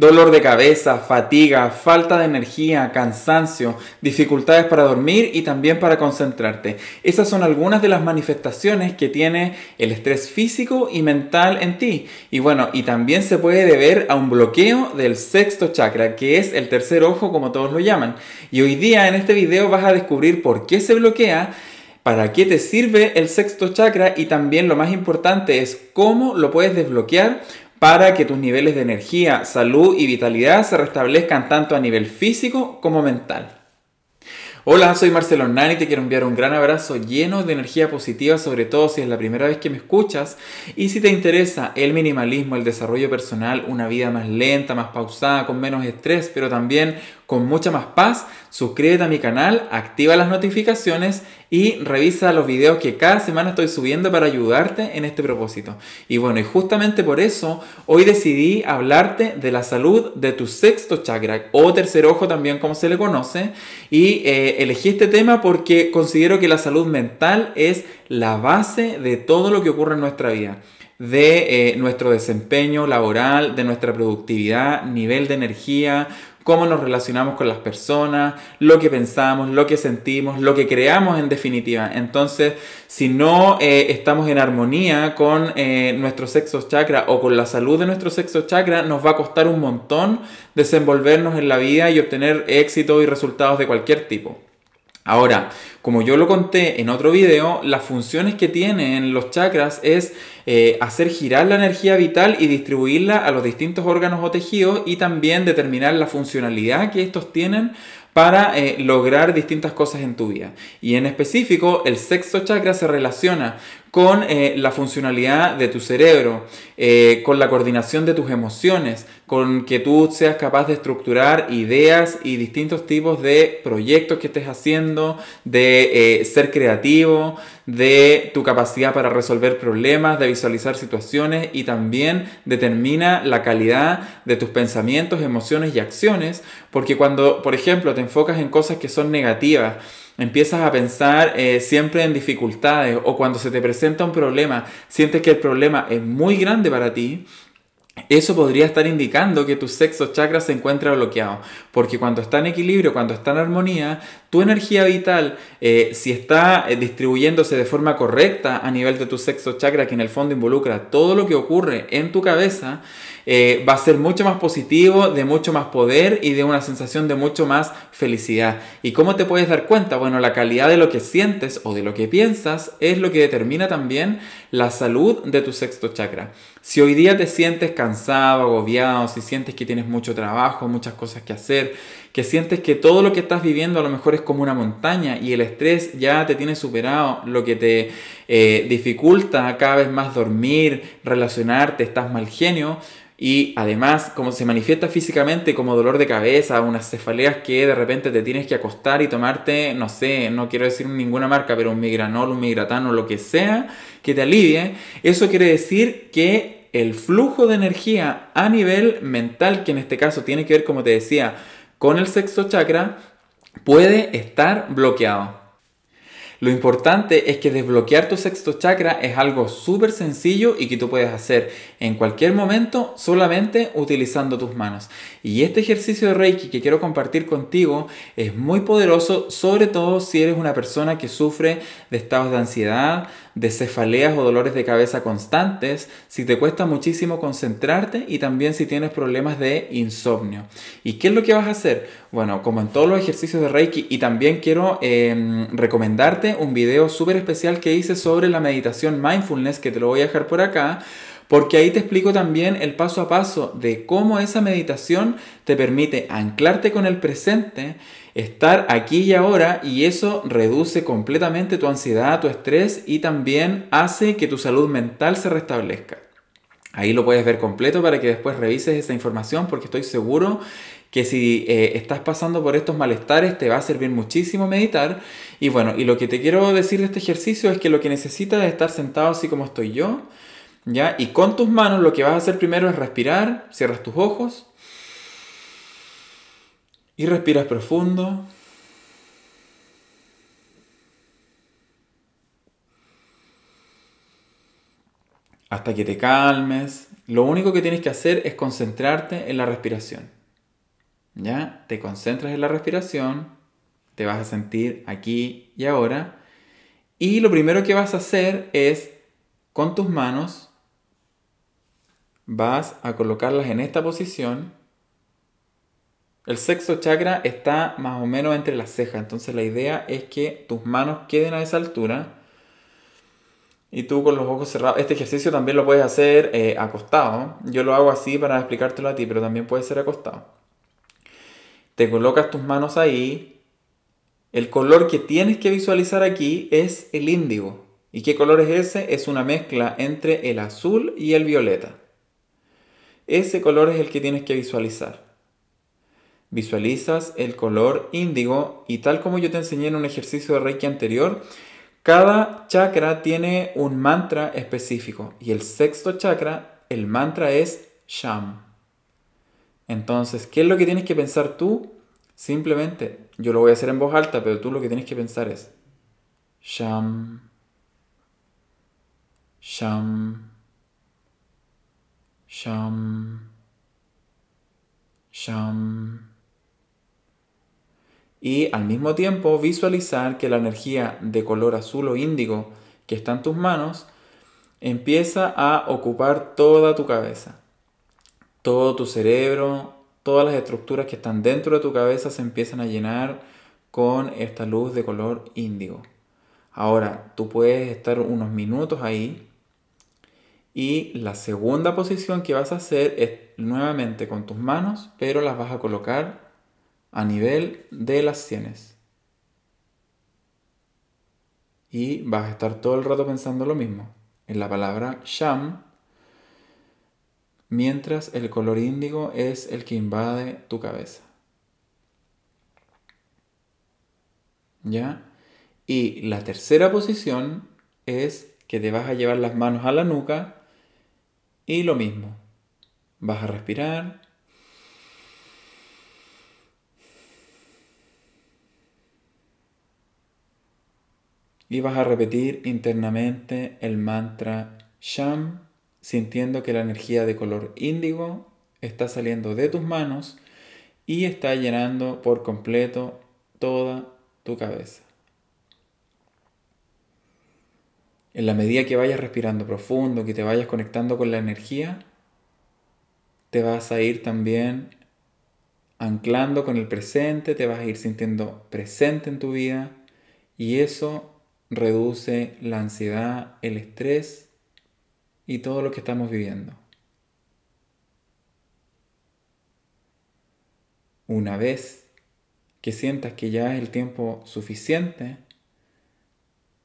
Dolor de cabeza, fatiga, falta de energía, cansancio, dificultades para dormir y también para concentrarte. Esas son algunas de las manifestaciones que tiene el estrés físico y mental en ti. Y bueno, y también se puede deber a un bloqueo del sexto chakra, que es el tercer ojo como todos lo llaman. Y hoy día en este video vas a descubrir por qué se bloquea para qué te sirve el sexto chakra y también lo más importante es cómo lo puedes desbloquear para que tus niveles de energía, salud y vitalidad se restablezcan tanto a nivel físico como mental. Hola, soy Marcelo Nani y te quiero enviar un gran abrazo lleno de energía positiva, sobre todo si es la primera vez que me escuchas y si te interesa el minimalismo, el desarrollo personal, una vida más lenta, más pausada, con menos estrés, pero también con mucha más paz, suscríbete a mi canal, activa las notificaciones y revisa los videos que cada semana estoy subiendo para ayudarte en este propósito. Y bueno, y justamente por eso hoy decidí hablarte de la salud de tu sexto chakra o tercer ojo también como se le conoce. Y eh, elegí este tema porque considero que la salud mental es la base de todo lo que ocurre en nuestra vida de eh, nuestro desempeño laboral, de nuestra productividad, nivel de energía, cómo nos relacionamos con las personas, lo que pensamos, lo que sentimos, lo que creamos en definitiva. Entonces, si no eh, estamos en armonía con eh, nuestro sexo chakra o con la salud de nuestro sexo chakra, nos va a costar un montón desenvolvernos en la vida y obtener éxito y resultados de cualquier tipo. Ahora, como yo lo conté en otro video, las funciones que tienen los chakras es eh, hacer girar la energía vital y distribuirla a los distintos órganos o tejidos y también determinar la funcionalidad que estos tienen para eh, lograr distintas cosas en tu vida. Y en específico, el sexto chakra se relaciona con eh, la funcionalidad de tu cerebro, eh, con la coordinación de tus emociones, con que tú seas capaz de estructurar ideas y distintos tipos de proyectos que estés haciendo, de ser creativo, de tu capacidad para resolver problemas, de visualizar situaciones y también determina la calidad de tus pensamientos, emociones y acciones, porque cuando, por ejemplo, te enfocas en cosas que son negativas, empiezas a pensar eh, siempre en dificultades o cuando se te presenta un problema, sientes que el problema es muy grande para ti, eso podría estar indicando que tu sexo chakra se encuentra bloqueado, porque cuando está en equilibrio, cuando está en armonía, tu energía vital, eh, si está eh, distribuyéndose de forma correcta a nivel de tu sexo chakra, que en el fondo involucra todo lo que ocurre en tu cabeza, eh, va a ser mucho más positivo, de mucho más poder y de una sensación de mucho más felicidad. ¿Y cómo te puedes dar cuenta? Bueno, la calidad de lo que sientes o de lo que piensas es lo que determina también la salud de tu sexto chakra. Si hoy día te sientes cansado, agobiado, si sientes que tienes mucho trabajo, muchas cosas que hacer, que sientes que todo lo que estás viviendo a lo mejor es como una montaña y el estrés ya te tiene superado, lo que te eh, dificulta cada vez más dormir, relacionarte, estás mal genio, y además, como se manifiesta físicamente como dolor de cabeza, unas cefaleas que de repente te tienes que acostar y tomarte, no sé, no quiero decir ninguna marca, pero un migranol, un migratano, lo que sea, que te alivie, eso quiere decir que el flujo de energía a nivel mental, que en este caso tiene que ver, como te decía, con el sexto chakra, puede estar bloqueado. Lo importante es que desbloquear tu sexto chakra es algo súper sencillo y que tú puedes hacer en cualquier momento solamente utilizando tus manos. Y este ejercicio de Reiki que quiero compartir contigo es muy poderoso, sobre todo si eres una persona que sufre de estados de ansiedad, de cefaleas o dolores de cabeza constantes, si te cuesta muchísimo concentrarte y también si tienes problemas de insomnio. ¿Y qué es lo que vas a hacer? Bueno, como en todos los ejercicios de Reiki y también quiero em, recomendarte un video súper especial que hice sobre la meditación mindfulness que te lo voy a dejar por acá porque ahí te explico también el paso a paso de cómo esa meditación te permite anclarte con el presente, estar aquí y ahora y eso reduce completamente tu ansiedad, tu estrés y también hace que tu salud mental se restablezca. Ahí lo puedes ver completo para que después revises esa información porque estoy seguro que si eh, estás pasando por estos malestares te va a servir muchísimo meditar. Y bueno, y lo que te quiero decir de este ejercicio es que lo que necesitas es estar sentado así como estoy yo, ¿ya? Y con tus manos lo que vas a hacer primero es respirar, cierras tus ojos y respiras profundo. Hasta que te calmes, Lo único que tienes que hacer es concentrarte en la respiración. ¿Ya? Te concentras en la respiración, te vas a sentir aquí y ahora. Y lo primero que vas a hacer es, con tus manos, vas a colocarlas en esta posición. El sexto chakra está más o menos entre las cejas, entonces la idea es que tus manos queden a esa altura y tú con los ojos cerrados. Este ejercicio también lo puedes hacer eh, acostado. Yo lo hago así para explicártelo a ti, pero también puede ser acostado. Te colocas tus manos ahí. El color que tienes que visualizar aquí es el índigo. ¿Y qué color es ese? Es una mezcla entre el azul y el violeta. Ese color es el que tienes que visualizar. Visualizas el color índigo y tal como yo te enseñé en un ejercicio de Reiki anterior, cada chakra tiene un mantra específico y el sexto chakra, el mantra es Sham. Entonces, ¿qué es lo que tienes que pensar tú? Simplemente, yo lo voy a hacer en voz alta, pero tú lo que tienes que pensar es Sham, Sham, Sham, Sham y al mismo tiempo visualizar que la energía de color azul o índigo que está en tus manos empieza a ocupar toda tu cabeza. Todo tu cerebro, todas las estructuras que están dentro de tu cabeza se empiezan a llenar con esta luz de color índigo. Ahora, tú puedes estar unos minutos ahí y la segunda posición que vas a hacer es nuevamente con tus manos, pero las vas a colocar a nivel de las sienes. Y vas a estar todo el rato pensando lo mismo, en la palabra sham, mientras el color índigo es el que invade tu cabeza. ¿Ya? Y la tercera posición es que te vas a llevar las manos a la nuca y lo mismo. Vas a respirar y vas a repetir internamente el mantra Sham, sintiendo que la energía de color índigo está saliendo de tus manos y está llenando por completo toda tu cabeza. En la medida que vayas respirando profundo, que te vayas conectando con la energía, te vas a ir también anclando con el presente, te vas a ir sintiendo presente en tu vida y eso reduce la ansiedad, el estrés y todo lo que estamos viviendo. Una vez que sientas que ya es el tiempo suficiente,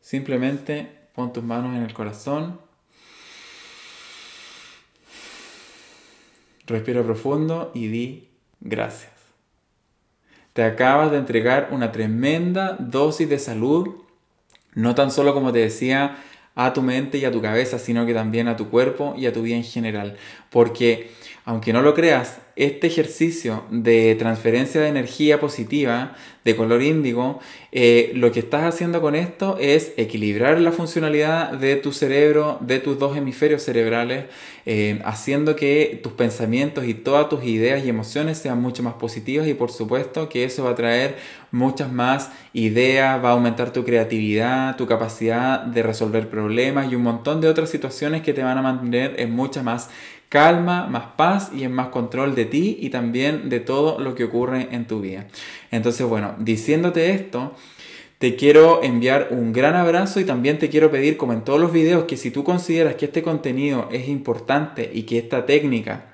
simplemente pon tus manos en el corazón, respira profundo y di gracias. Te acabas de entregar una tremenda dosis de salud no tan solo, como te decía, a tu mente y a tu cabeza, sino que también a tu cuerpo y a tu vida en general. Porque, aunque no lo creas, este ejercicio de transferencia de energía positiva de color índigo, eh, lo que estás haciendo con esto es equilibrar la funcionalidad de tu cerebro, de tus dos hemisferios cerebrales, eh, haciendo que tus pensamientos y todas tus ideas y emociones sean mucho más positivas. Y por supuesto que eso va a traer muchas más ideas, va a aumentar tu creatividad, tu capacidad de resolver problemas y un montón de otras situaciones que te van a mantener en mucha más calma, más paz y en más control de ti y también de todo lo que ocurre en tu vida. Entonces, bueno, diciéndote esto, te quiero enviar un gran abrazo y también te quiero pedir, como en todos los videos, que si tú consideras que este contenido es importante y que esta técnica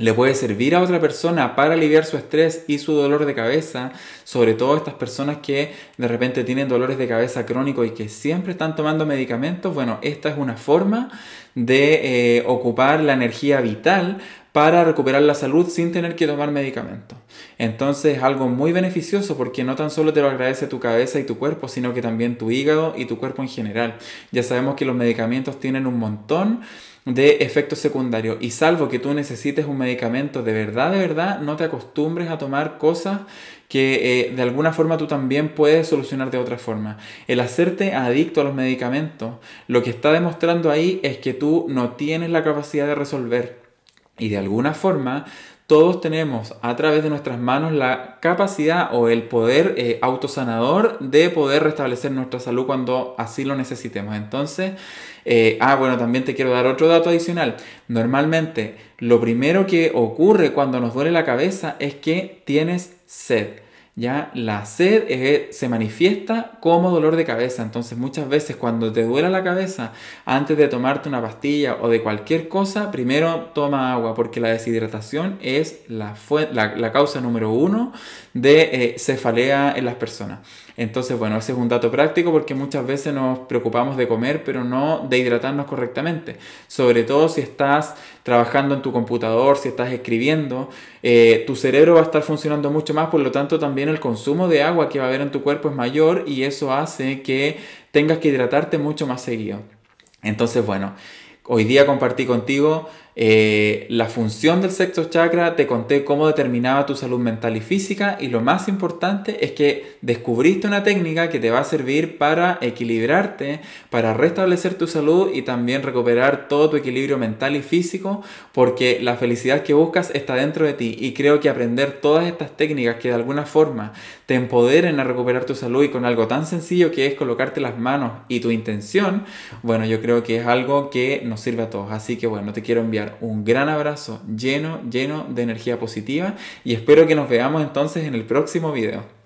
le puede servir a otra persona para aliviar su estrés y su dolor de cabeza, sobre todo estas personas que de repente tienen dolores de cabeza crónicos y que siempre están tomando medicamentos, bueno, esta es una forma de eh, ocupar la energía vital para recuperar la salud sin tener que tomar medicamentos. Entonces es algo muy beneficioso porque no tan solo te lo agradece tu cabeza y tu cuerpo, sino que también tu hígado y tu cuerpo en general. Ya sabemos que los medicamentos tienen un montón de efectos secundarios y salvo que tú necesites un medicamento de verdad, de verdad, no te acostumbres a tomar cosas que eh, de alguna forma tú también puedes solucionar de otra forma. El hacerte adicto a los medicamentos, lo que está demostrando ahí es que tú no tienes la capacidad de resolver Y de alguna forma todos tenemos a través de nuestras manos la capacidad o el poder eh, autosanador de poder restablecer nuestra salud cuando así lo necesitemos. Entonces, eh, ah, bueno, también te quiero dar otro dato adicional. Normalmente, lo primero que ocurre cuando nos duele la cabeza es que tienes sed. ¿Ya? La sed se manifiesta como dolor de cabeza, entonces muchas veces cuando te duela la cabeza, antes de tomarte una pastilla o de cualquier cosa, primero toma agua, porque la deshidratación es la, la, causa número uno de eh, cefalea en las personas. Entonces, bueno, ese es un dato práctico porque muchas veces nos preocupamos de comer, pero no de hidratarnos correctamente. Sobre todo si estás trabajando en tu computador, si estás escribiendo, eh, tu cerebro va a estar funcionando mucho más, por lo tanto también el consumo de agua que va a haber en tu cuerpo es mayor y eso hace que tengas que hidratarte mucho más seguido. Entonces, bueno, hoy día compartí contigo eh, la función del sexto chakra, te conté cómo determinaba tu salud mental y física y lo más importante es que descubriste una técnica que te va a servir para equilibrarte, para restablecer tu salud y también recuperar todo tu equilibrio mental y físico porque la felicidad que buscas está dentro de ti y creo que aprender todas estas técnicas que de alguna forma te empoderen a recuperar tu salud y con algo tan sencillo que es colocarte las manos y tu intención, bueno, yo creo que es algo que nos sirve a todos. Así que bueno, te quiero un gran abrazo lleno, lleno de energía positiva y espero que nos veamos entonces en el próximo video.